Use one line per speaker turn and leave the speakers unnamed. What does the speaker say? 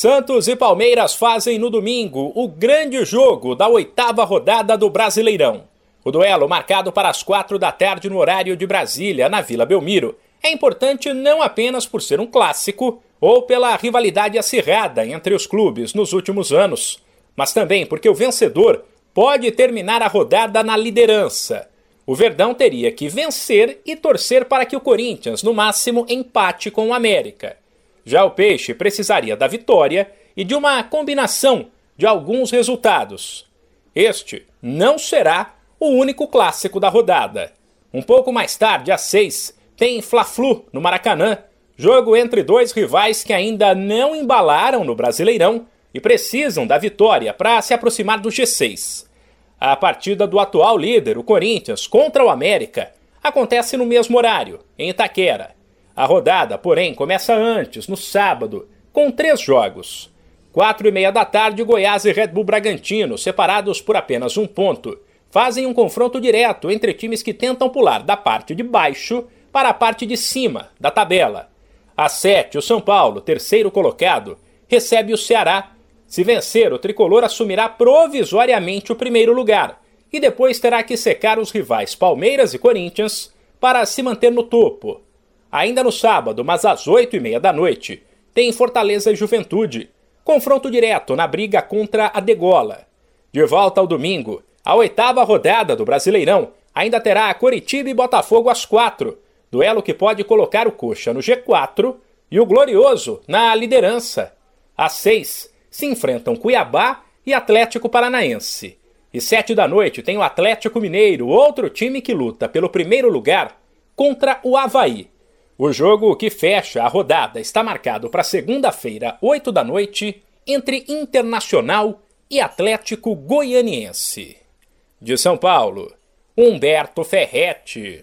Santos e Palmeiras fazem no domingo o grande jogo da oitava rodada do Brasileirão. O duelo, marcado para as quatro da tarde no horário de Brasília, na Vila Belmiro, é importante não apenas por ser um clássico ou pela rivalidade acirrada entre os clubes nos últimos anos, mas também porque o vencedor pode terminar a rodada na liderança. O Verdão teria que vencer e torcer para que o Corinthians, no máximo, empate com o América. Já o Peixe precisaria da vitória e de uma combinação de alguns resultados. Este não será o único clássico da rodada. Um pouco mais tarde, às seis, tem Fla-Flu no Maracanã, jogo entre dois rivais que ainda não embalaram no Brasileirão e precisam da vitória para se aproximar do G6. A partida do atual líder, o Corinthians, contra o América, acontece no mesmo horário, em Itaquera. A rodada, porém, começa antes, no sábado, com três jogos. Quatro e meia da tarde, Goiás e Red Bull Bragantino, separados por apenas um ponto, fazem um confronto direto entre times que tentam pular da parte de baixo para a parte de cima da tabela. Às sete, o São Paulo, terceiro colocado, recebe o Ceará. Se vencer, o tricolor assumirá provisoriamente o primeiro lugar e depois terá que secar os rivais Palmeiras e Corinthians para se manter no topo. Ainda no sábado, mas às oito e meia da noite, tem Fortaleza e Juventude. Confronto direto na briga contra a Degola. De volta ao domingo, a oitava rodada do Brasileirão ainda terá Coritiba e Botafogo às quatro. Duelo que pode colocar o Coxa no G4 e o Glorioso na liderança. Às seis, se enfrentam Cuiabá e Atlético Paranaense. E sete da noite tem o Atlético Mineiro, outro time que luta pelo primeiro lugar, contra o Havaí. O jogo que fecha a rodada está marcado para segunda-feira, 8 da noite, entre Internacional e Atlético Goianiense. De São Paulo, Humberto Ferretti.